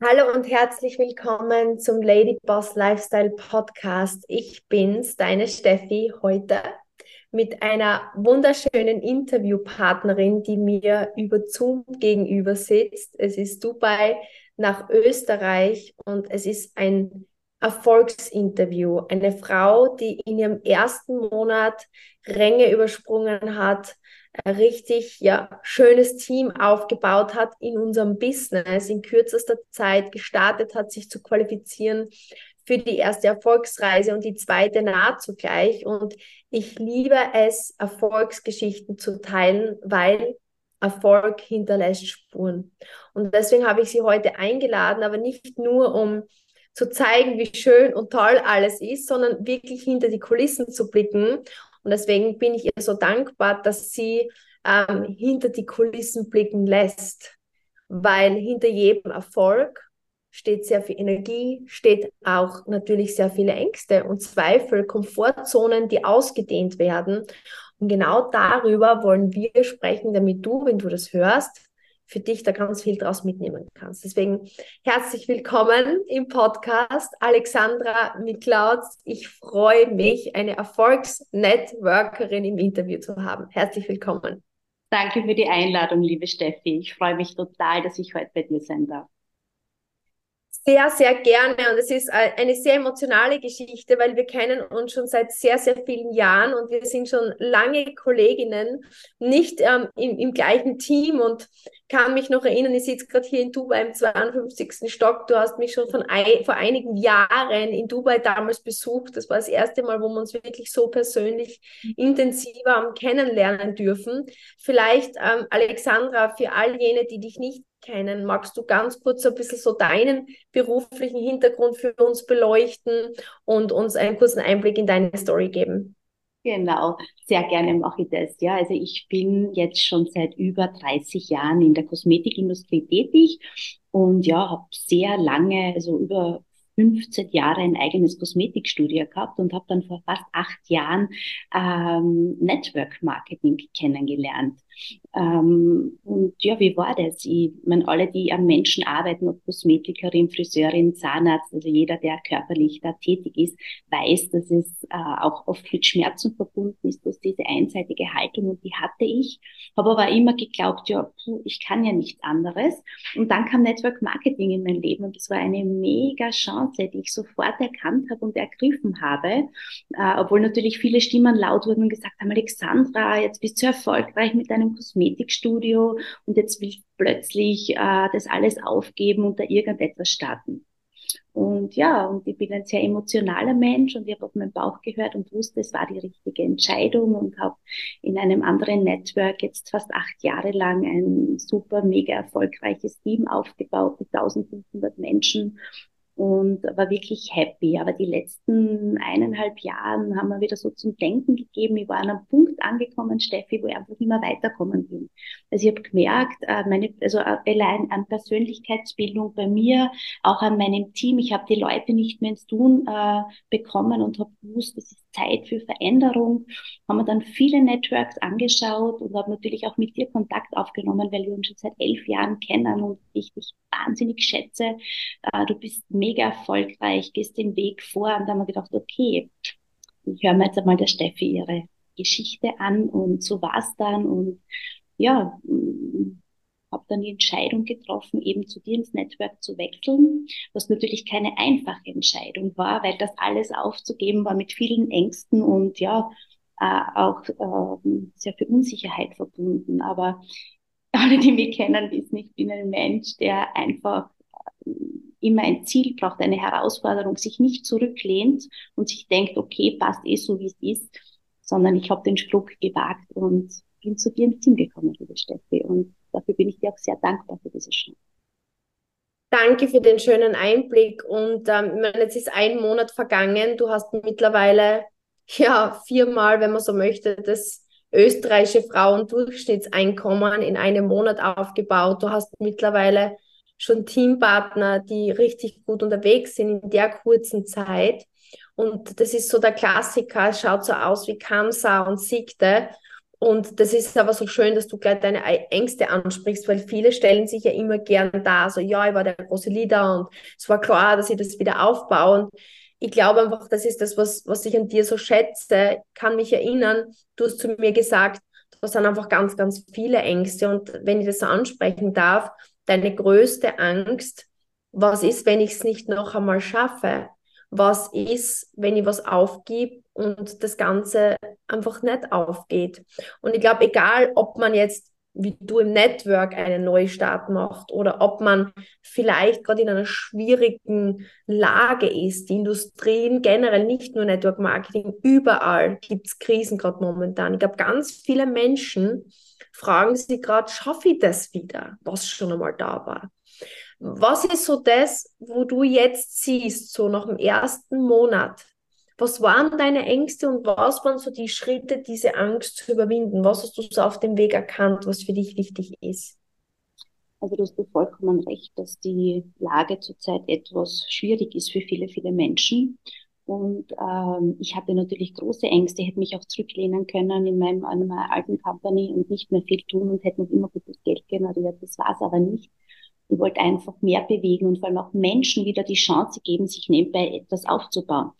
Hallo und herzlich willkommen zum Lady Boss Lifestyle Podcast. Ich bin's, deine Steffi, heute mit einer wunderschönen Interviewpartnerin, die mir über Zoom gegenüber sitzt. Es ist Dubai nach Österreich und es ist ein Erfolgsinterview. Eine Frau, die in ihrem ersten Monat Ränge übersprungen hat, richtig ja, schönes Team aufgebaut hat in unserem Business, in kürzester Zeit gestartet hat, sich zu qualifizieren für die erste Erfolgsreise und die zweite nahezu gleich. Und ich liebe es, Erfolgsgeschichten zu teilen, weil Erfolg hinterlässt Spuren. Und deswegen habe ich sie heute eingeladen, aber nicht nur um zu zeigen, wie schön und toll alles ist, sondern wirklich hinter die Kulissen zu blicken und deswegen bin ich ihr so dankbar, dass sie ähm, hinter die Kulissen blicken lässt, weil hinter jedem Erfolg steht sehr viel Energie, steht auch natürlich sehr viele Ängste und Zweifel, Komfortzonen, die ausgedehnt werden. Und genau darüber wollen wir sprechen, damit du, wenn du das hörst, für dich da ganz viel draus mitnehmen kannst. Deswegen herzlich willkommen im Podcast, Alexandra Miklautz. Ich freue mich, eine Erfolgsnetworkerin im Interview zu haben. Herzlich willkommen. Danke für die Einladung, liebe Steffi. Ich freue mich total, dass ich heute bei dir sein darf. Sehr, sehr gerne. Und es ist eine sehr emotionale Geschichte, weil wir kennen uns schon seit sehr, sehr vielen Jahren und wir sind schon lange Kolleginnen, nicht ähm, im, im gleichen Team und kann mich noch erinnern, ich sitze gerade hier in Dubai im 52. Stock. Du hast mich schon von ein, vor einigen Jahren in Dubai damals besucht. Das war das erste Mal, wo wir uns wirklich so persönlich intensiver kennenlernen dürfen. Vielleicht, ähm, Alexandra, für all jene, die dich nicht kennen, magst du ganz kurz ein bisschen so deinen beruflichen Hintergrund für uns beleuchten und uns einen kurzen Einblick in deine Story geben? Genau, sehr gerne mache ich das. Ja, also ich bin jetzt schon seit über 30 Jahren in der Kosmetikindustrie tätig und ja, habe sehr lange, also über 15 Jahre ein eigenes Kosmetikstudio gehabt und habe dann vor fast acht Jahren ähm, Network Marketing kennengelernt. Ähm, und ja, wie war das? Ich meine, alle, die am Menschen arbeiten, ob Kosmetikerin, Friseurin, Zahnarzt, also jeder, der körperlich da tätig ist, weiß, dass es äh, auch oft mit Schmerzen verbunden ist, dass diese einseitige Haltung und die hatte ich, habe aber immer geglaubt, ja, puh, ich kann ja nichts anderes. Und dann kam Network Marketing in mein Leben und das war eine mega Chance, die ich sofort erkannt habe und ergriffen habe, äh, obwohl natürlich viele Stimmen laut wurden und gesagt haben, Alexandra, jetzt bist du erfolgreich mit deinem einem Kosmetikstudio und jetzt will ich plötzlich äh, das alles aufgeben und da irgendetwas starten. Und ja, und ich bin ein sehr emotionaler Mensch und ich habe auf meinen Bauch gehört und wusste, es war die richtige Entscheidung und habe in einem anderen Network jetzt fast acht Jahre lang ein super, mega erfolgreiches Team aufgebaut mit 1500 Menschen und war wirklich happy. Aber die letzten eineinhalb Jahren haben wir wieder so zum Denken gegeben. Ich war an einem Punkt angekommen, Steffi, wo ich einfach nicht mehr weiterkommen bin. Also ich habe gemerkt, äh, meine, also äh, allein an Persönlichkeitsbildung bei mir, auch an meinem Team, ich habe die Leute nicht mehr ins Tun äh, bekommen und habe gewusst, es ist Zeit für Veränderung. Haben wir dann viele Networks angeschaut und habe natürlich auch mit dir Kontakt aufgenommen, weil wir uns schon seit elf Jahren kennen und ich dich wahnsinnig schätze. Äh, du bist mega erfolgreich, gehst den Weg vor und da haben wir gedacht, okay, ich höre mir jetzt einmal der Steffi ihre Geschichte an und so war's dann und ja, habe dann die Entscheidung getroffen, eben zu dir ins Netzwerk zu wechseln, was natürlich keine einfache Entscheidung war, weil das alles aufzugeben war mit vielen Ängsten und ja, äh, auch äh, sehr viel Unsicherheit verbunden. Aber alle, die mich kennen, wissen, ich bin ein Mensch, der einfach äh, immer ein Ziel braucht, eine Herausforderung, sich nicht zurücklehnt und sich denkt, okay, passt eh so, wie es ist, sondern ich habe den Spruch gewagt und bin zu dir ins Team gekommen, liebe Steffi. Und dafür bin ich dir auch sehr dankbar für diese Chance. Danke für den schönen Einblick. Und ähm, jetzt ist ein Monat vergangen. Du hast mittlerweile ja viermal, wenn man so möchte, das österreichische Frauendurchschnittseinkommen in einem Monat aufgebaut. Du hast mittlerweile schon Teampartner, die richtig gut unterwegs sind in der kurzen Zeit. Und das ist so der Klassiker, es schaut so aus wie Kamsa und Sigte. Und das ist aber so schön, dass du gleich deine Ängste ansprichst, weil viele stellen sich ja immer gern da, so ja, ich war der große Leader und es war klar, dass ich das wieder aufbaue. Und ich glaube einfach, das ist das, was, was ich an dir so schätze. Kann mich erinnern, du hast zu mir gesagt, das sind einfach ganz, ganz viele Ängste. Und wenn ich das so ansprechen darf, deine größte Angst, was ist, wenn ich es nicht noch einmal schaffe? Was ist, wenn ich was aufgib und das Ganze einfach nicht aufgeht? Und ich glaube, egal, ob man jetzt wie du im Network einen Neustart macht oder ob man vielleicht gerade in einer schwierigen Lage ist. Die Industrien generell, nicht nur Network Marketing, überall gibt es Krisen gerade momentan. Ich glaube, ganz viele Menschen fragen sich gerade, schaffe ich das wieder, was schon einmal da war? Was ist so das, wo du jetzt siehst, so nach dem ersten Monat, was waren deine Ängste und was waren so die Schritte, diese Angst zu überwinden? Was hast du so auf dem Weg erkannt, was für dich wichtig ist? Also du hast vollkommen recht, dass die Lage zurzeit etwas schwierig ist für viele, viele Menschen. Und ähm, ich hatte natürlich große Ängste, hätte mich auch zurücklehnen können in meinem, in meiner alten Company und nicht mehr viel tun und hätte noch immer gutes Geld generiert. Das war es aber nicht. Ich wollte einfach mehr bewegen und vor allem auch Menschen wieder die Chance geben, sich nebenbei etwas aufzubauen.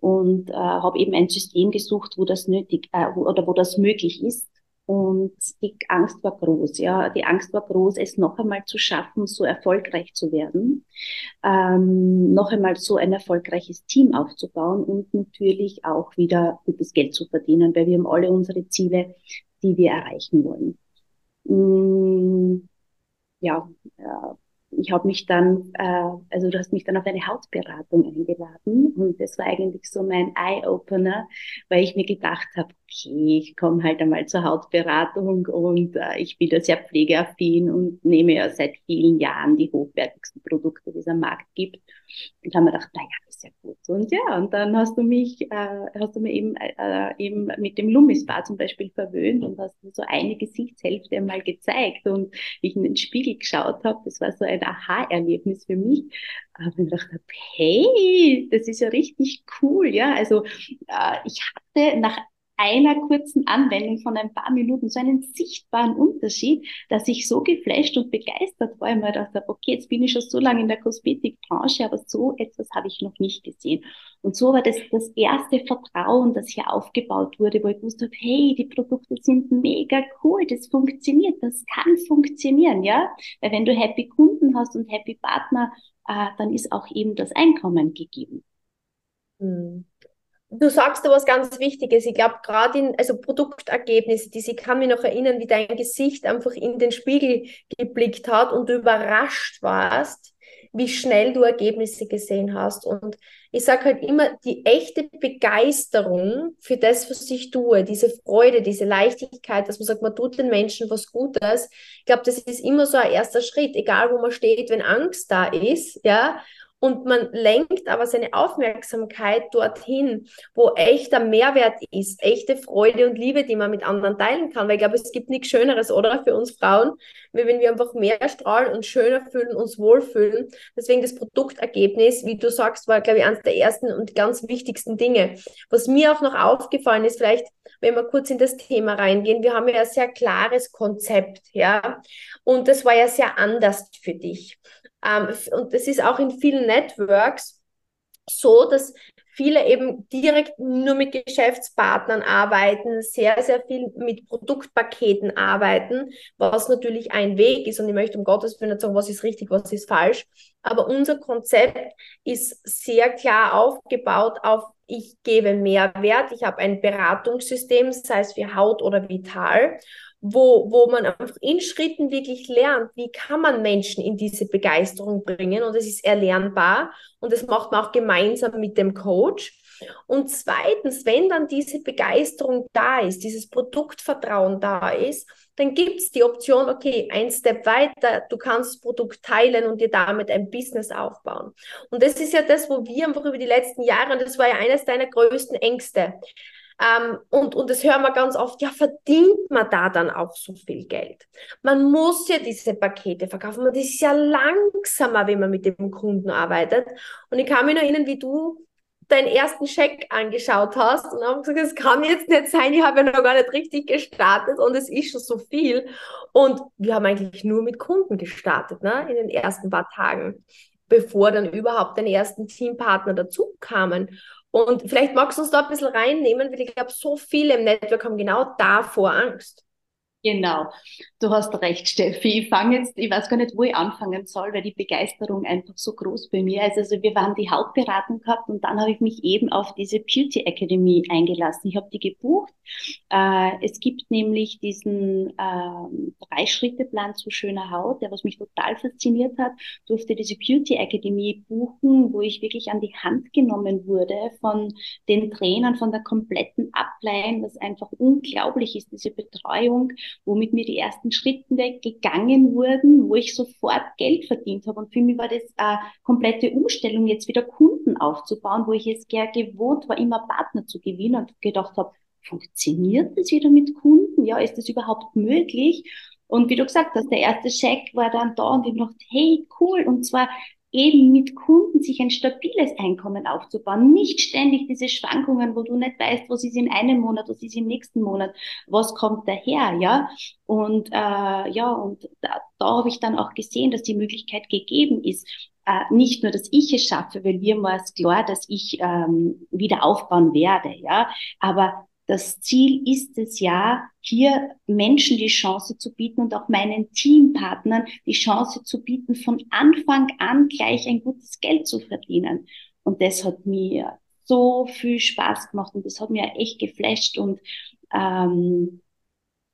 Und äh, habe eben ein System gesucht, wo das nötig äh, wo, oder wo das möglich ist. Und die Angst war groß, ja. Die Angst war groß, es noch einmal zu schaffen, so erfolgreich zu werden, ähm, noch einmal so ein erfolgreiches Team aufzubauen und natürlich auch wieder gutes Geld zu verdienen, weil wir haben alle unsere Ziele, die wir erreichen wollen. Mm ja, äh, ich habe mich dann, äh, also du hast mich dann auf eine Hautberatung eingeladen und das war eigentlich so mein Eye-Opener, weil ich mir gedacht habe, okay, ich komme halt einmal zur Hautberatung und äh, ich bin da sehr pflegeaffin und nehme ja seit vielen Jahren die hochwertigsten Produkte, die es am Markt gibt. Und haben mir gedacht, naja, ist ja gut. Und ja, und dann hast du mich, äh, hast du mir eben, äh, eben mit dem Lummisbar zum Beispiel verwöhnt und hast mir so eine Gesichtshälfte mal gezeigt und ich in den Spiegel geschaut habe. Das war so ein Aha-Erlebnis für mich. Aber ich dachte, hey, das ist ja richtig cool, ja. Also äh, ich hatte nach einer kurzen Anwendung von ein paar Minuten so einen sichtbaren Unterschied, dass ich so geflasht und begeistert war, immer gedacht habe, okay, jetzt bin ich schon so lange in der Kosmetikbranche, aber so etwas habe ich noch nicht gesehen. Und so war das das erste Vertrauen, das hier aufgebaut wurde, wo ich wusste, hey, die Produkte sind mega cool, das funktioniert, das kann funktionieren, ja. Weil wenn du happy Kunden hast und happy Partner, äh, dann ist auch eben das Einkommen gegeben. Hm. Du sagst da was ganz Wichtiges. Ich glaube, gerade in, also Produktergebnisse, die, ich kann mich noch erinnern, wie dein Gesicht einfach in den Spiegel geblickt hat und du überrascht warst, wie schnell du Ergebnisse gesehen hast. Und ich sage halt immer, die echte Begeisterung für das, was ich tue, diese Freude, diese Leichtigkeit, dass man sagt, man tut den Menschen was Gutes. Ich glaube, das ist immer so ein erster Schritt, egal wo man steht, wenn Angst da ist, ja, und man lenkt aber seine Aufmerksamkeit dorthin, wo echter Mehrwert ist, echte Freude und Liebe, die man mit anderen teilen kann. Weil ich glaube, es gibt nichts Schöneres, oder? Für uns Frauen, wenn wir einfach mehr strahlen und schöner fühlen, uns wohlfühlen. Deswegen das Produktergebnis, wie du sagst, war, glaube ich, eines der ersten und ganz wichtigsten Dinge. Was mir auch noch aufgefallen ist, vielleicht, wenn wir kurz in das Thema reingehen, wir haben ja ein sehr klares Konzept, ja. Und das war ja sehr anders für dich. Ähm, und das ist auch in vielen Networks so, dass viele eben direkt nur mit Geschäftspartnern arbeiten, sehr, sehr viel mit Produktpaketen arbeiten, was natürlich ein Weg ist. Und ich möchte um Gottes Willen nicht sagen, was ist richtig, was ist falsch. Aber unser Konzept ist sehr klar aufgebaut auf ich gebe Mehrwert, ich habe ein Beratungssystem, sei es für Haut oder Vital wo, wo man einfach in Schritten wirklich lernt, wie kann man Menschen in diese Begeisterung bringen und es ist erlernbar und das macht man auch gemeinsam mit dem Coach. Und zweitens, wenn dann diese Begeisterung da ist, dieses Produktvertrauen da ist, dann gibt es die Option, okay, ein Step weiter, du kannst das Produkt teilen und dir damit ein Business aufbauen. Und das ist ja das, wo wir einfach über die letzten Jahre, und das war ja eines deiner größten Ängste, ähm, und, und das hören wir ganz oft, ja, verdient man da dann auch so viel Geld? Man muss ja diese Pakete verkaufen. Das ist ja langsamer, wenn man mit dem Kunden arbeitet. Und ich kann mich noch erinnern, wie du deinen ersten Scheck angeschaut hast und haben gesagt, es kann jetzt nicht sein, ich habe ja noch gar nicht richtig gestartet und es ist schon so viel. Und wir haben eigentlich nur mit Kunden gestartet, ne, in den ersten paar Tagen, bevor dann überhaupt deine ersten Teampartner dazu kamen. Und vielleicht magst du uns da ein bisschen reinnehmen, weil ich glaube, so viele im Network haben genau davor Angst. Genau, du hast recht, Steffi. Ich fange jetzt, ich weiß gar nicht, wo ich anfangen soll, weil die Begeisterung einfach so groß bei mir ist. Also wir waren die Hauptberatung gehabt und dann habe ich mich eben auf diese Beauty Academy eingelassen. Ich habe die gebucht. Äh, es gibt nämlich diesen äh, Drei-Schritte-Plan zu schöner Haut, der was mich total fasziniert hat, durfte diese Beauty Academy buchen, wo ich wirklich an die Hand genommen wurde von den Trainern, von der kompletten Ableihen, was einfach unglaublich ist, diese Betreuung womit mir die ersten Schritte gegangen wurden, wo ich sofort Geld verdient habe. Und für mich war das eine komplette Umstellung, jetzt wieder Kunden aufzubauen, wo ich es gerne gewohnt war, immer Partner zu gewinnen und gedacht habe, funktioniert das wieder mit Kunden? Ja, ist das überhaupt möglich? Und wie du gesagt hast, der erste Scheck war dann da und ich dachte, hey, cool. Und zwar eben mit Kunden sich ein stabiles Einkommen aufzubauen. Nicht ständig diese Schwankungen, wo du nicht weißt, was ist in einem Monat, was ist im nächsten Monat, was kommt daher, ja. Und äh, ja, und da, da habe ich dann auch gesehen, dass die Möglichkeit gegeben ist, äh, nicht nur, dass ich es schaffe, weil mir war es klar, dass ich ähm, wieder aufbauen werde, ja, aber das Ziel ist es ja, hier Menschen die Chance zu bieten und auch meinen Teampartnern die Chance zu bieten, von Anfang an gleich ein gutes Geld zu verdienen. Und das hat mir so viel Spaß gemacht und das hat mir echt geflasht und ähm,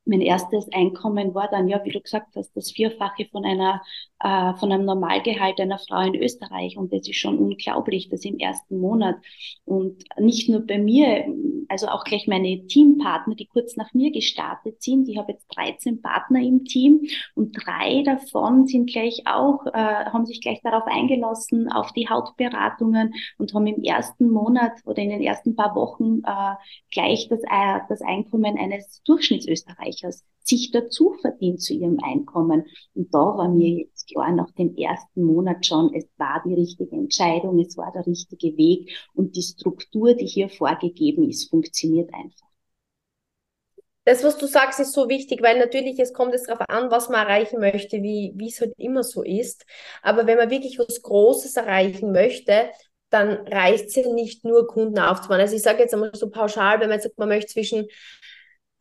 mein erstes Einkommen war dann, ja, wie du gesagt hast, das Vierfache von einer, äh, von einem Normalgehalt einer Frau in Österreich. Und das ist schon unglaublich, das im ersten Monat. Und nicht nur bei mir, also auch gleich meine Teampartner, die kurz nach mir gestartet sind. Ich habe jetzt 13 Partner im Team und drei davon sind gleich auch, äh, haben sich gleich darauf eingelassen, auf die Hautberatungen und haben im ersten Monat oder in den ersten paar Wochen äh, gleich das, äh, das Einkommen eines Durchschnittsösterreichs Österreichers sich dazu verdient zu ihrem Einkommen. Und da war mir jetzt klar nach dem ersten Monat schon, es war die richtige Entscheidung, es war der richtige Weg und die Struktur, die hier vorgegeben ist, funktioniert einfach. Das, was du sagst, ist so wichtig, weil natürlich es kommt es darauf an, was man erreichen möchte, wie, wie es halt immer so ist. Aber wenn man wirklich was Großes erreichen möchte, dann reicht es ja nicht nur Kunden aufzubauen. Also ich sage jetzt einmal so pauschal, wenn man sagt, man möchte zwischen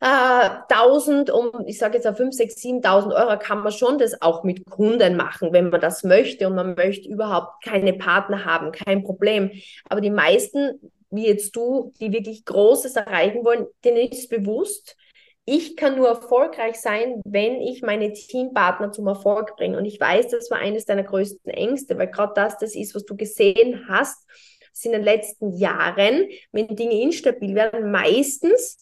äh, 1000 um, ich sage jetzt auf 5, 6, 7.000 Euro kann man schon das auch mit Kunden machen, wenn man das möchte und man möchte überhaupt keine Partner haben, kein Problem. Aber die meisten, wie jetzt du, die wirklich Großes erreichen wollen, denen ist bewusst, ich kann nur erfolgreich sein, wenn ich meine Teampartner zum Erfolg bringe. Und ich weiß, das war eines deiner größten Ängste, weil gerade das das ist, was du gesehen hast, in den letzten Jahren, wenn Dinge instabil werden, meistens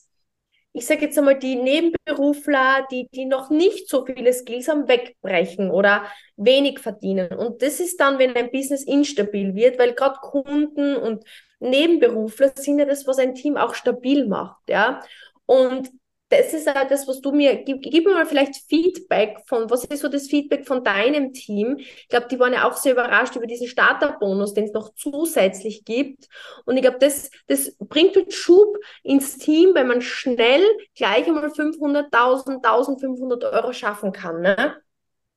ich sage jetzt einmal, die Nebenberufler, die, die noch nicht so viele Skills haben, wegbrechen oder wenig verdienen. Und das ist dann, wenn ein Business instabil wird, weil gerade Kunden und Nebenberufler sind ja das, was ein Team auch stabil macht, ja. Und das ist auch das, was du mir, gib, gib mir mal vielleicht Feedback von, was ist so das Feedback von deinem Team? Ich glaube, die waren ja auch sehr überrascht über diesen Starterbonus, den es noch zusätzlich gibt. Und ich glaube, das, das bringt einen Schub ins Team, weil man schnell gleich einmal 500.000, 1500 Euro schaffen kann, ne?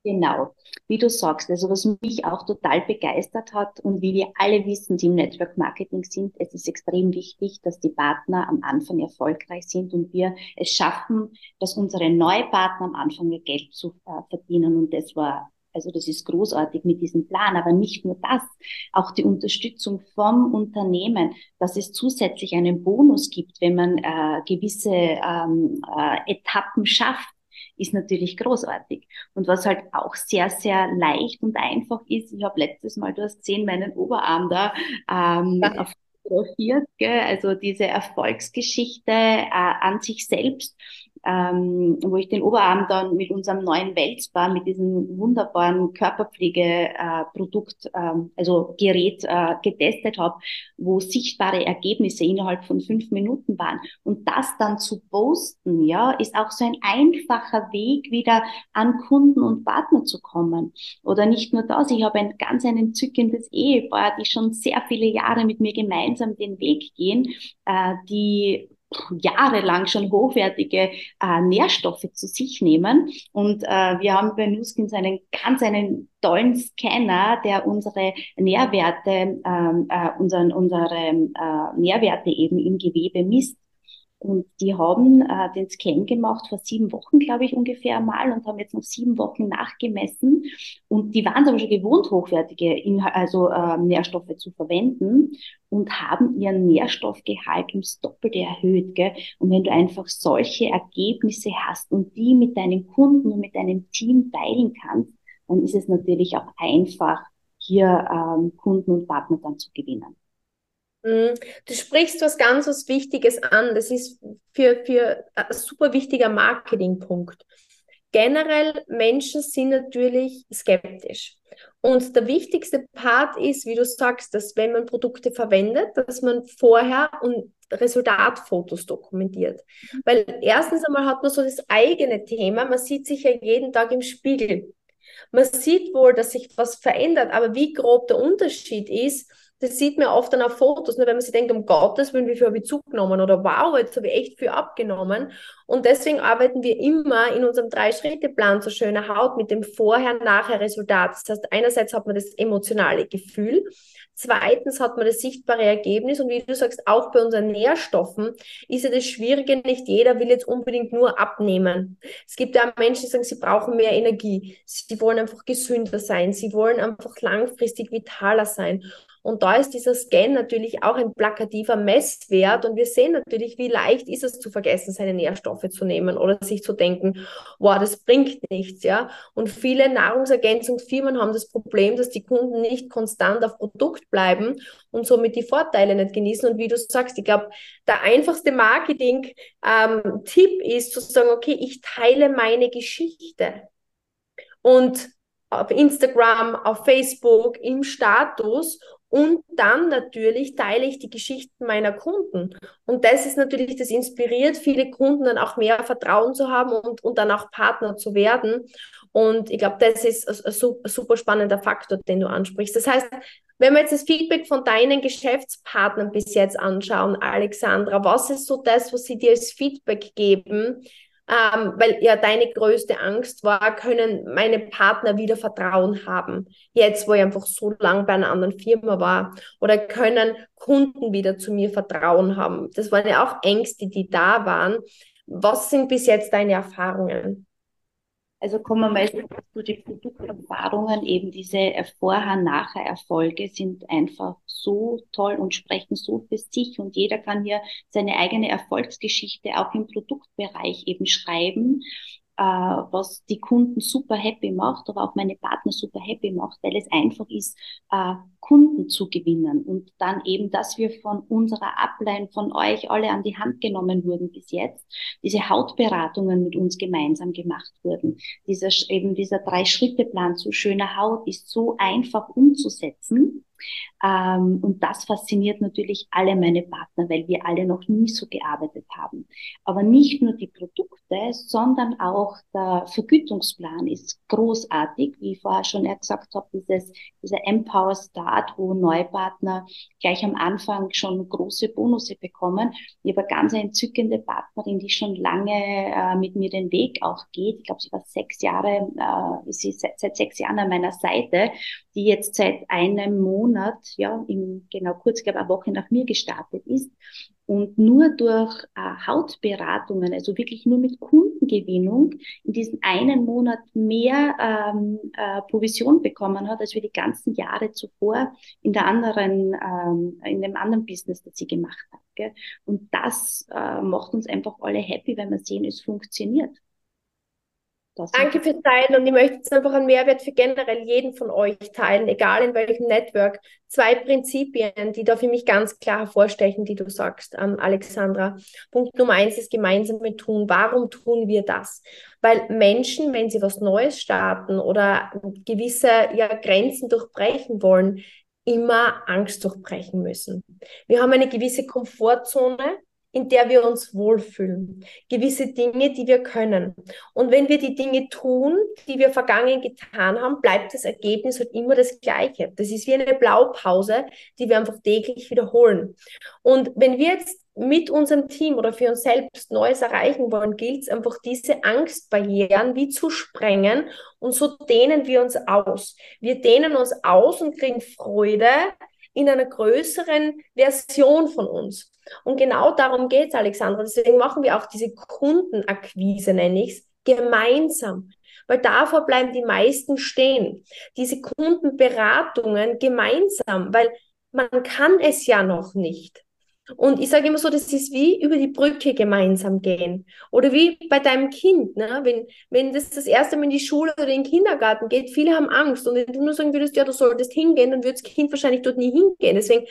Genau, wie du sagst, also was mich auch total begeistert hat und wie wir alle wissen, die im Network Marketing sind, es ist extrem wichtig, dass die Partner am Anfang erfolgreich sind und wir es schaffen, dass unsere neue Partner am Anfang ihr Geld zu äh, verdienen. Und das war also das ist großartig mit diesem Plan, aber nicht nur das, auch die Unterstützung vom Unternehmen, dass es zusätzlich einen Bonus gibt, wenn man äh, gewisse ähm, äh, Etappen schafft ist natürlich großartig. Und was halt auch sehr, sehr leicht und einfach ist, ich habe letztes Mal, du hast gesehen, meinen Oberarm da ähm, ja. fotografiert, gell? also diese Erfolgsgeschichte äh, an sich selbst ähm, wo ich den Oberarm dann mit unserem neuen Welsbar, mit diesem wunderbaren Körperpflegeprodukt, äh, ähm, also Gerät äh, getestet habe, wo sichtbare Ergebnisse innerhalb von fünf Minuten waren. Und das dann zu posten, ja, ist auch so ein einfacher Weg, wieder an Kunden und Partner zu kommen. Oder nicht nur das, ich habe ein ganz ein entzückendes Ehepaar, die schon sehr viele Jahre mit mir gemeinsam den Weg gehen, äh, die jahrelang schon hochwertige äh, Nährstoffe zu sich nehmen. Und äh, wir haben bei Nuskins einen ganz einen tollen Scanner, der unsere Nährwerte, ähm, äh, unseren, unsere äh, Nährwerte eben im Gewebe misst. Und die haben äh, den Scan gemacht vor sieben Wochen, glaube ich, ungefähr mal und haben jetzt noch sieben Wochen nachgemessen. Und die waren aber schon gewohnt, hochwertige Inhal also äh, Nährstoffe zu verwenden und haben ihren Nährstoffgehalt ums Doppelte erhöht. Gell? Und wenn du einfach solche Ergebnisse hast und die mit deinen Kunden und mit deinem Team teilen kannst, dann ist es natürlich auch einfach, hier ähm, Kunden und Partner dann zu gewinnen. Mhm. Du sprichst was ganz was Wichtiges an. Das ist für, für ein super wichtiger Marketingpunkt. Generell Menschen sind natürlich skeptisch. Und der wichtigste Part ist, wie du sagst, dass wenn man Produkte verwendet, dass man vorher und Resultatfotos dokumentiert. Weil erstens einmal hat man so das eigene Thema, man sieht sich ja jeden Tag im Spiegel. Man sieht wohl, dass sich was verändert, aber wie grob der Unterschied ist, das sieht man oft dann auf Fotos, ne, wenn man sich denkt, um Gottes Willen, wie viel habe ich zugenommen oder wow, jetzt habe ich echt viel abgenommen. Und deswegen arbeiten wir immer in unserem Drei-Schritte-Plan zur schöner Haut mit dem Vorher-Nachher-Resultat. Das heißt, einerseits hat man das emotionale Gefühl, zweitens hat man das sichtbare Ergebnis und wie du sagst, auch bei unseren Nährstoffen ist ja das Schwierige, nicht jeder will jetzt unbedingt nur abnehmen. Es gibt ja Menschen, die sagen, sie brauchen mehr Energie, sie wollen einfach gesünder sein, sie wollen einfach langfristig vitaler sein. Und da ist dieser Scan natürlich auch ein plakativer Messwert und wir sehen natürlich, wie leicht ist es zu vergessen, seine Nährstoffe zu nehmen oder sich zu denken, wow, das bringt nichts, ja. Und viele Nahrungsergänzungsfirmen haben das Problem, dass die Kunden nicht konstant auf Produkt bleiben und somit die Vorteile nicht genießen. Und wie du sagst, ich glaube, der einfachste Marketing-Tipp ähm, ist zu sagen, okay, ich teile meine Geschichte. Und auf Instagram, auf Facebook, im Status und dann natürlich teile ich die Geschichten meiner Kunden. Und das ist natürlich, das inspiriert viele Kunden dann auch mehr Vertrauen zu haben und, und dann auch Partner zu werden. Und ich glaube, das ist ein, super spannender Faktor, den du ansprichst. Das heißt, wenn wir jetzt das Feedback von deinen Geschäftspartnern bis jetzt anschauen, Alexandra, was ist so das, was sie dir als Feedback geben? Ähm, weil ja deine größte Angst war, können meine Partner wieder Vertrauen haben, jetzt wo ich einfach so lange bei einer anderen Firma war, oder können Kunden wieder zu mir Vertrauen haben. Das waren ja auch Ängste, die da waren. Was sind bis jetzt deine Erfahrungen? Also kommen wir mal zu den Produkterfahrungen. Eben diese Vorher-Nachher-Erfolge sind einfach so toll und sprechen so für sich und jeder kann hier seine eigene Erfolgsgeschichte auch im Produktbereich eben schreiben äh, was die Kunden super happy macht, aber auch meine Partner super happy macht, weil es einfach ist, äh, Kunden zu gewinnen und dann eben, dass wir von unserer Ablein, von euch alle an die Hand genommen wurden bis jetzt, diese Hautberatungen mit uns gemeinsam gemacht wurden. Dieser, eben dieser Drei-Schritte-Plan zu schöner Haut ist so einfach umzusetzen ähm, und das fasziniert natürlich alle meine Partner, weil wir alle noch nie so gearbeitet haben. Aber nicht nur die Produkte, sondern auch der Vergütungsplan ist großartig, wie ich vorher schon gesagt habe, dieses, dieser Empower Start, wo Neupartner gleich am Anfang schon große Bonusse bekommen. Ich habe eine ganz entzückende Partnerin, die schon lange äh, mit mir den Weg auch geht. Ich glaube, sie war sechs Jahre, äh, sie ist seit, seit sechs Jahren an meiner Seite, die jetzt seit einem Monat ja, in, genau kurz, glaube eine Woche nach mir gestartet ist und nur durch äh, Hautberatungen, also wirklich nur mit Kundengewinnung, in diesem einen Monat mehr ähm, äh, Provision bekommen hat, als wir die ganzen Jahre zuvor in der anderen, ähm, in dem anderen Business, das sie gemacht hat. Gell? Und das äh, macht uns einfach alle happy, wenn wir sehen, es funktioniert. Danke fürs Teilen und ich möchte jetzt einfach einen Mehrwert für generell jeden von euch teilen, egal in welchem Network. Zwei Prinzipien, die da für mich ganz klar hervorstechen, die du sagst, ähm, Alexandra. Punkt Nummer eins ist gemeinsame Tun. Warum tun wir das? Weil Menschen, wenn sie was Neues starten oder gewisse ja, Grenzen durchbrechen wollen, immer Angst durchbrechen müssen. Wir haben eine gewisse Komfortzone, in der wir uns wohlfühlen. Gewisse Dinge, die wir können. Und wenn wir die Dinge tun, die wir vergangen getan haben, bleibt das Ergebnis halt immer das gleiche. Das ist wie eine Blaupause, die wir einfach täglich wiederholen. Und wenn wir jetzt mit unserem Team oder für uns selbst Neues erreichen wollen, gilt es einfach, diese Angstbarrieren wie zu sprengen und so dehnen wir uns aus. Wir dehnen uns aus und kriegen Freude in einer größeren Version von uns. Und genau darum geht es, Alexandra. Deswegen machen wir auch diese Kundenakquise, nenne ich es, gemeinsam. Weil davor bleiben die meisten stehen. Diese Kundenberatungen gemeinsam, weil man kann es ja noch nicht. Und ich sage immer so, das ist wie über die Brücke gemeinsam gehen. Oder wie bei deinem Kind, ne? wenn, wenn das das erste Mal in die Schule oder in den Kindergarten geht, viele haben Angst. Und wenn du nur sagen würdest, ja, du solltest hingehen, dann würde das Kind wahrscheinlich dort nie hingehen. Deswegen,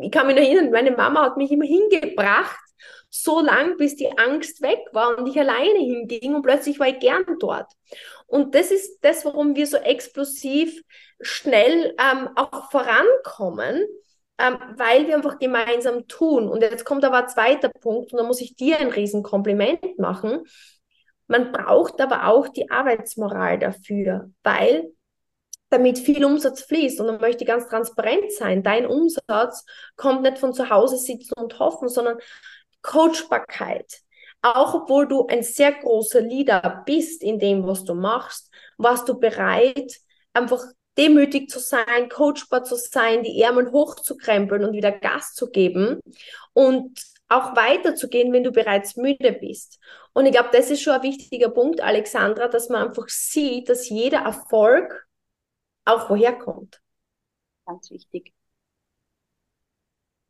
ich kann mich noch erinnern, meine Mama hat mich immer hingebracht, so lang, bis die Angst weg war und ich alleine hinging und plötzlich war ich gern dort. Und das ist das, warum wir so explosiv schnell ähm, auch vorankommen, ähm, weil wir einfach gemeinsam tun. Und jetzt kommt aber ein zweiter Punkt, und da muss ich dir ein Riesenkompliment machen. Man braucht aber auch die Arbeitsmoral dafür, weil damit viel Umsatz fließt. Und dann möchte ich ganz transparent sein. Dein Umsatz kommt nicht von zu Hause sitzen und hoffen, sondern Coachbarkeit. Auch obwohl du ein sehr großer Leader bist in dem, was du machst, warst du bereit, einfach demütig zu sein, coachbar zu sein, die Ärmel hochzukrempeln und wieder Gas zu geben und auch weiterzugehen, wenn du bereits müde bist. Und ich glaube, das ist schon ein wichtiger Punkt, Alexandra, dass man einfach sieht, dass jeder Erfolg auch woher kommt. Ganz wichtig.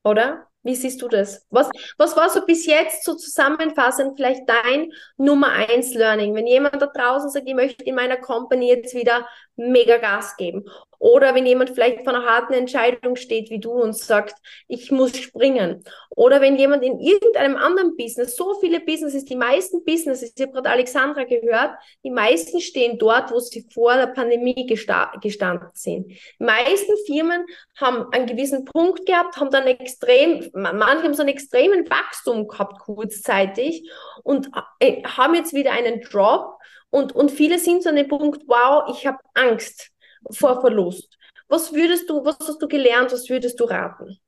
Oder? Wie siehst du das? Was, was war so bis jetzt so zusammenfassend vielleicht dein Nummer eins Learning? Wenn jemand da draußen sagt, ich möchte in meiner Company jetzt wieder mega Gas geben oder wenn jemand vielleicht vor einer harten Entscheidung steht wie du und sagt, ich muss springen. Oder wenn jemand in irgendeinem anderen Business, so viele Businesses, die meisten Businesses, ich habe gerade Alexandra gehört, die meisten stehen dort, wo sie vor der Pandemie gestanden sind. Die meisten Firmen haben einen gewissen Punkt gehabt, haben dann extrem, manche haben so einen extremen Wachstum gehabt kurzzeitig und äh, haben jetzt wieder einen Drop und, und viele sind so an dem Punkt, wow, ich habe Angst vor Verlust. Was würdest du, was hast du gelernt, was würdest du raten?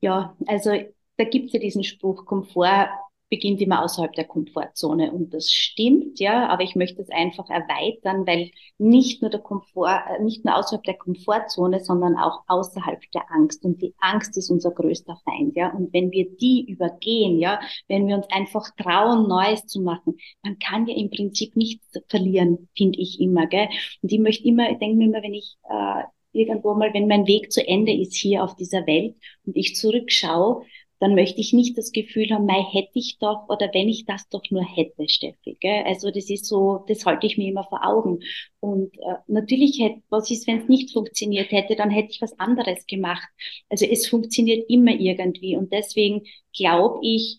Ja, also da gibt es ja diesen Spruch, Komfort beginnt immer außerhalb der Komfortzone. Und das stimmt, ja, aber ich möchte es einfach erweitern, weil nicht nur der Komfort, äh, nicht nur außerhalb der Komfortzone, sondern auch außerhalb der Angst. Und die Angst ist unser größter Feind, ja. Und wenn wir die übergehen, ja, wenn wir uns einfach trauen, Neues zu machen, man kann ja im Prinzip nichts verlieren, finde ich immer, gell. Und ich möchte immer, ich denke mir immer, wenn ich, äh, irgendwo mal, wenn mein Weg zu Ende ist hier auf dieser Welt und ich zurückschaue, dann möchte ich nicht das Gefühl haben, mei, hätte ich doch oder wenn ich das doch nur hätte, Steffi. Gell? Also das ist so, das halte ich mir immer vor Augen. Und äh, natürlich hätte, was ist, wenn es nicht funktioniert hätte, dann hätte ich was anderes gemacht. Also es funktioniert immer irgendwie. Und deswegen glaube ich,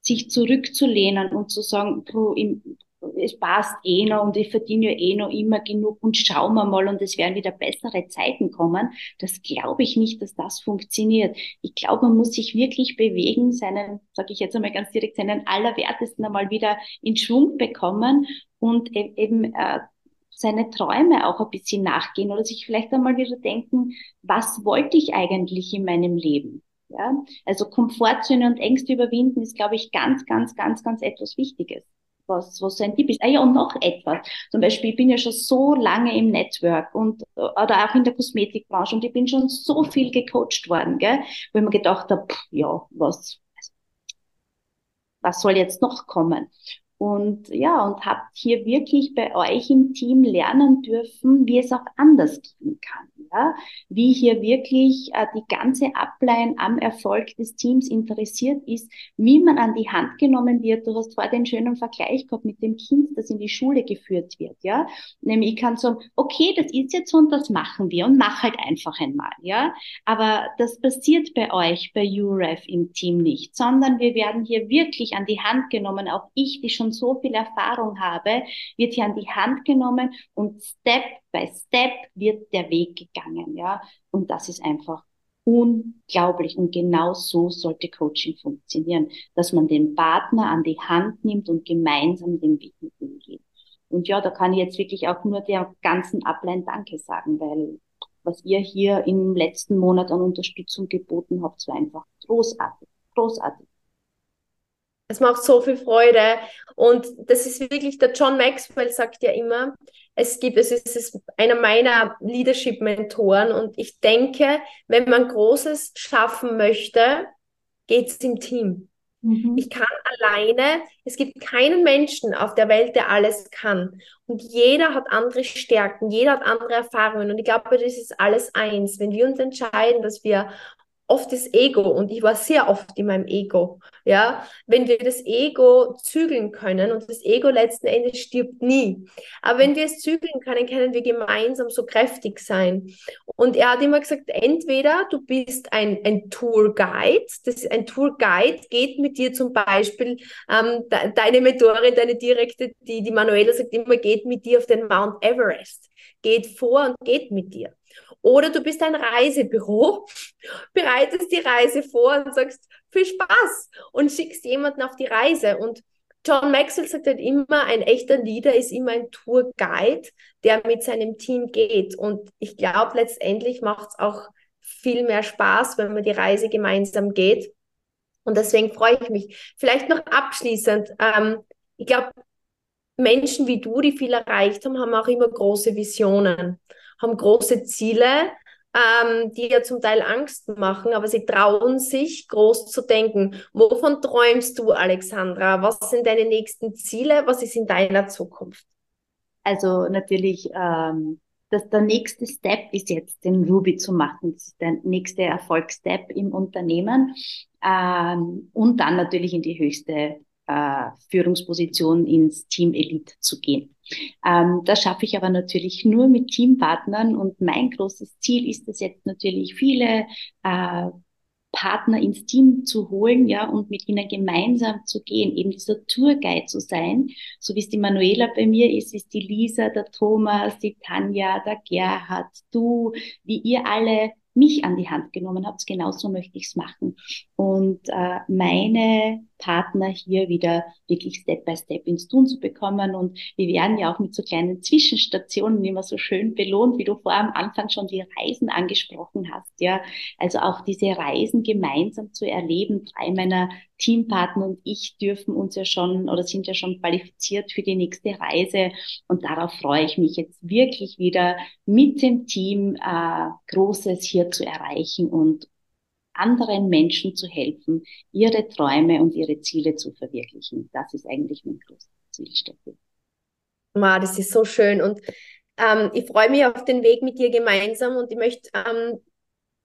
sich zurückzulehnen und zu sagen, es passt eh noch und ich verdiene ja eh noch immer genug und schauen wir mal und es werden wieder bessere Zeiten kommen. Das glaube ich nicht, dass das funktioniert. Ich glaube, man muss sich wirklich bewegen, seinen, sage ich jetzt einmal ganz direkt, seinen Allerwertesten einmal wieder in Schwung bekommen und e-, eben äh, seine Träume auch ein bisschen nachgehen oder sich vielleicht einmal wieder denken, was wollte ich eigentlich in meinem Leben? Ja, also Komfortzone und Ängste überwinden ist, glaube ich, ganz, ganz, ganz, ganz etwas Wichtiges was, was so ein Tipp ist. Ah ja, und noch etwas. Zum Beispiel, ich bin ja schon so lange im Network und, oder auch in der Kosmetikbranche und ich bin schon so viel gecoacht worden, gell, wo ich mir gedacht habe, ja, was, was soll jetzt noch kommen? Und ja, und habt hier wirklich bei euch im Team lernen dürfen, wie es auch anders gehen kann. Ja, wie hier wirklich äh, die ganze Ablein am Erfolg des Teams interessiert ist, wie man an die Hand genommen wird. Du hast vorher den schönen Vergleich gehabt mit dem Kind, das in die Schule geführt wird, ja. Nämlich ich kann sagen, okay, das ist jetzt so und das machen wir und mach halt einfach einmal, ja. Aber das passiert bei euch, bei UREF im Team nicht, sondern wir werden hier wirklich an die Hand genommen. Auch ich, die schon so viel Erfahrung habe, wird hier an die Hand genommen und Step by Step wird der Weg gegangen, ja. Und das ist einfach unglaublich. Und genau so sollte Coaching funktionieren, dass man den Partner an die Hand nimmt und gemeinsam den Weg mit ihm geht. Und ja, da kann ich jetzt wirklich auch nur der ganzen Ablein Danke sagen, weil was ihr hier im letzten Monat an Unterstützung geboten habt, war einfach großartig, großartig. Es macht so viel Freude. Und das ist wirklich, der John Maxwell sagt ja immer, es gibt, es ist, es ist einer meiner Leadership-Mentoren und ich denke, wenn man Großes schaffen möchte, geht es im Team. Mhm. Ich kann alleine, es gibt keinen Menschen auf der Welt, der alles kann. Und jeder hat andere Stärken, jeder hat andere Erfahrungen. Und ich glaube, das ist alles eins. Wenn wir uns entscheiden, dass wir oft das Ego und ich war sehr oft in meinem Ego. Ja, wenn wir das Ego zügeln können und das Ego letzten Endes stirbt nie. Aber wenn wir es zügeln können, können wir gemeinsam so kräftig sein. Und er hat immer gesagt, entweder du bist ein, ein Tourguide, das ein Tourguide geht mit dir zum Beispiel, ähm, de, deine Mentorin, deine direkte, die, die Manuela sagt immer, geht mit dir auf den Mount Everest, geht vor und geht mit dir. Oder du bist ein Reisebüro, bereitest die Reise vor und sagst, viel Spaß und schickst jemanden auf die Reise. Und John Maxwell sagt halt immer, ein echter Leader ist immer ein Tourguide, der mit seinem Team geht. Und ich glaube, letztendlich macht es auch viel mehr Spaß, wenn man die Reise gemeinsam geht. Und deswegen freue ich mich. Vielleicht noch abschließend. Ähm, ich glaube, Menschen wie du, die viel erreicht haben, haben auch immer große Visionen haben große Ziele, ähm, die ja zum Teil Angst machen, aber sie trauen sich, groß zu denken. Wovon träumst du, Alexandra? Was sind deine nächsten Ziele? Was ist in deiner Zukunft? Also natürlich, ähm, dass der nächste Step ist jetzt, den Ruby zu machen. Das ist der nächste Erfolgsstep im Unternehmen. Ähm, und dann natürlich in die höchste äh, Führungsposition ins Team Elite zu gehen. Ähm, das schaffe ich aber natürlich nur mit Teampartnern und mein großes Ziel ist es jetzt natürlich viele äh, Partner ins Team zu holen, ja, und mit ihnen gemeinsam zu gehen, eben dieser Tourguide zu sein, so wie es die Manuela bei mir ist, ist die Lisa, der Thomas, die Tanja, der Gerhard, du, wie ihr alle mich an die Hand genommen habt, genauso möchte ich es machen. Und äh, meine Partner hier wieder wirklich Step by Step ins Tun zu bekommen. Und wir werden ja auch mit so kleinen Zwischenstationen immer so schön belohnt, wie du vor am Anfang schon die Reisen angesprochen hast. Ja, also auch diese Reisen gemeinsam zu erleben. Drei meiner Teampartner und ich dürfen uns ja schon oder sind ja schon qualifiziert für die nächste Reise. Und darauf freue ich mich jetzt wirklich wieder mit dem Team äh, Großes hier zu erreichen und anderen Menschen zu helfen, ihre Träume und ihre Ziele zu verwirklichen. Das ist eigentlich mein großes Ziel, Steffi. Ma, das ist so schön und ähm, ich freue mich auf den Weg mit dir gemeinsam und ich möchte, ähm,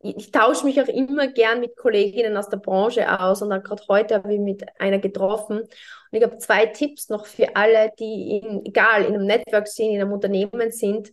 ich, tausche mich auch immer gern mit Kolleginnen aus der Branche aus und gerade heute habe ich mit einer getroffen und ich habe zwei Tipps noch für alle, die in, egal in einem Network sind, in einem Unternehmen sind,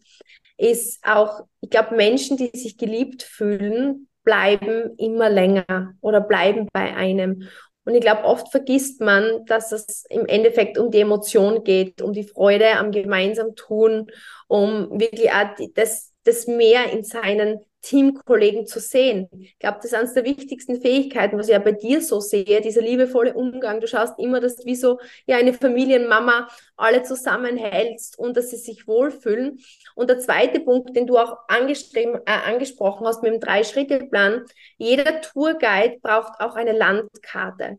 ist auch, ich glaube, Menschen, die sich geliebt fühlen, bleiben immer länger oder bleiben bei einem. Und ich glaube, oft vergisst man, dass es im Endeffekt um die Emotion geht, um die Freude am gemeinsam tun, um wirklich auch das, das mehr in seinen Teamkollegen zu sehen. Ich glaube, das ist eines der wichtigsten Fähigkeiten, was ich ja bei dir so sehe, dieser liebevolle Umgang. Du schaust immer, dass wie so ja, eine Familienmama alle zusammenhältst und dass sie sich wohlfühlen. Und der zweite Punkt, den du auch äh, angesprochen hast mit dem Drei-Schritte-Plan, jeder Tourguide braucht auch eine Landkarte.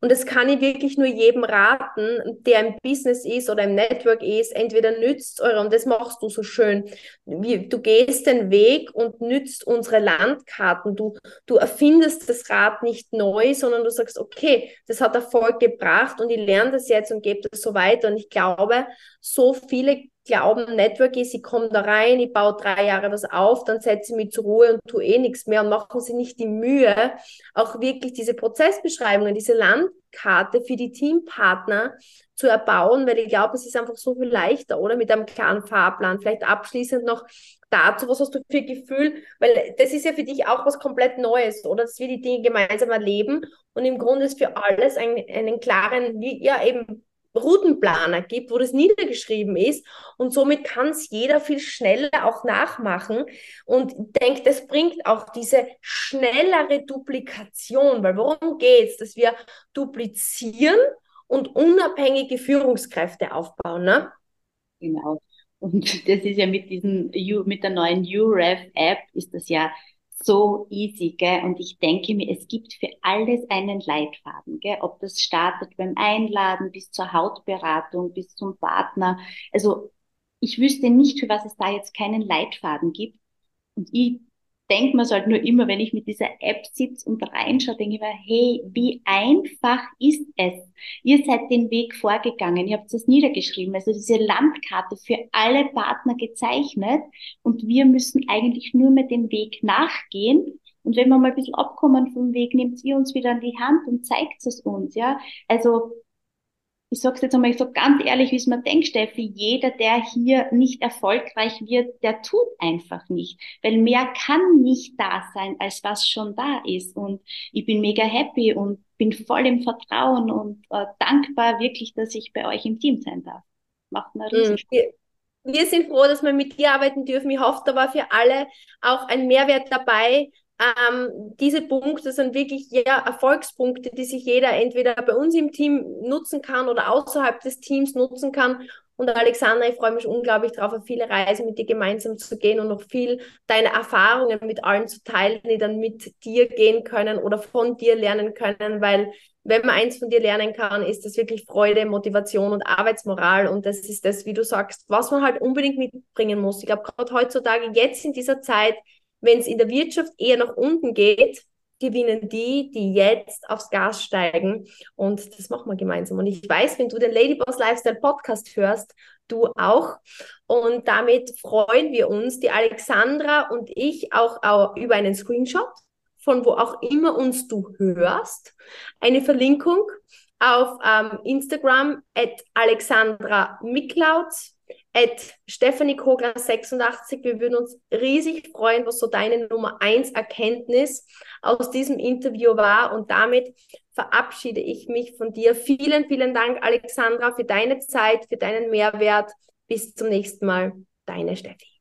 Und das kann ich wirklich nur jedem raten, der im Business ist oder im Network ist. Entweder nützt eure, und das machst du so schön, wie, du gehst den Weg und nützt unsere Landkarten. Du, du erfindest das Rad nicht neu, sondern du sagst, okay, das hat Erfolg gebracht und ich lerne das jetzt und gebe das so weiter. Und ich glaube, so viele glauben, Network ist, ich komme da rein, ich baue drei Jahre was auf, dann setze ich mich zur Ruhe und tue eh nichts mehr und machen sie nicht die Mühe, auch wirklich diese Prozessbeschreibungen, diese Landkarte für die Teampartner zu erbauen, weil ich glaube, es ist einfach so viel leichter, oder? Mit einem klaren Fahrplan. Vielleicht abschließend noch dazu, was hast du für Gefühl? Weil das ist ja für dich auch was komplett Neues, oder? Dass wir die Dinge gemeinsam erleben und im Grunde ist für alles ein, einen klaren, ja eben Routenplaner gibt, wo das niedergeschrieben ist und somit kann es jeder viel schneller auch nachmachen und ich denke, das bringt auch diese schnellere Duplikation, weil worum geht es, dass wir duplizieren und unabhängige Führungskräfte aufbauen, ne? Genau. Und das ist ja mit diesen, mit der neuen UREF-App ist das ja so easy, gell? Und ich denke mir, es gibt für alles einen Leitfaden, gell? Ob das startet beim Einladen bis zur Hautberatung, bis zum Partner. Also ich wüsste nicht, für was es da jetzt keinen Leitfaden gibt. Und ich denke mir halt nur immer, wenn ich mit dieser App sitze und reinschaue, denke ich mir, hey, wie einfach ist es? Ihr seid den Weg vorgegangen, ihr habt es niedergeschrieben, also diese Landkarte für alle Partner gezeichnet und wir müssen eigentlich nur mit dem Weg nachgehen. Und wenn wir mal ein bisschen abkommen vom Weg, nehmt ihr uns wieder an die Hand und zeigt es uns, ja. Also ich sage es jetzt einmal so ganz ehrlich, wie es mir denkt, Steffi, jeder, der hier nicht erfolgreich wird, der tut einfach nicht. Weil mehr kann nicht da sein, als was schon da ist. Und ich bin mega happy und bin voll im Vertrauen und äh, dankbar wirklich, dass ich bei euch im Team sein darf. Macht mir riesen mhm. wir, wir sind froh, dass wir mit dir arbeiten dürfen. Ich hoffe, da war für alle auch ein Mehrwert dabei, ähm, diese Punkte sind wirklich ja, Erfolgspunkte, die sich jeder entweder bei uns im Team nutzen kann oder außerhalb des Teams nutzen kann. Und Alexander, ich freue mich unglaublich darauf, auf viele Reisen mit dir gemeinsam zu gehen und noch viel deine Erfahrungen mit allen zu teilen, die dann mit dir gehen können oder von dir lernen können, weil wenn man eins von dir lernen kann, ist das wirklich Freude, Motivation und Arbeitsmoral. Und das ist das, wie du sagst, was man halt unbedingt mitbringen muss. Ich glaube, gerade heutzutage, jetzt in dieser Zeit, wenn es in der Wirtschaft eher nach unten geht, gewinnen die, die jetzt aufs Gas steigen. Und das machen wir gemeinsam. Und ich weiß, wenn du den Ladyboss Lifestyle Podcast hörst, du auch. Und damit freuen wir uns, die Alexandra und ich, auch, auch über einen Screenshot von wo auch immer uns du hörst, eine Verlinkung auf ähm, Instagram at Alexandra Miklaut at Stephanie Kogler 86. Wir würden uns riesig freuen, was so deine Nummer 1 Erkenntnis aus diesem Interview war. Und damit verabschiede ich mich von dir. Vielen, vielen Dank, Alexandra, für deine Zeit, für deinen Mehrwert. Bis zum nächsten Mal. Deine Steffi.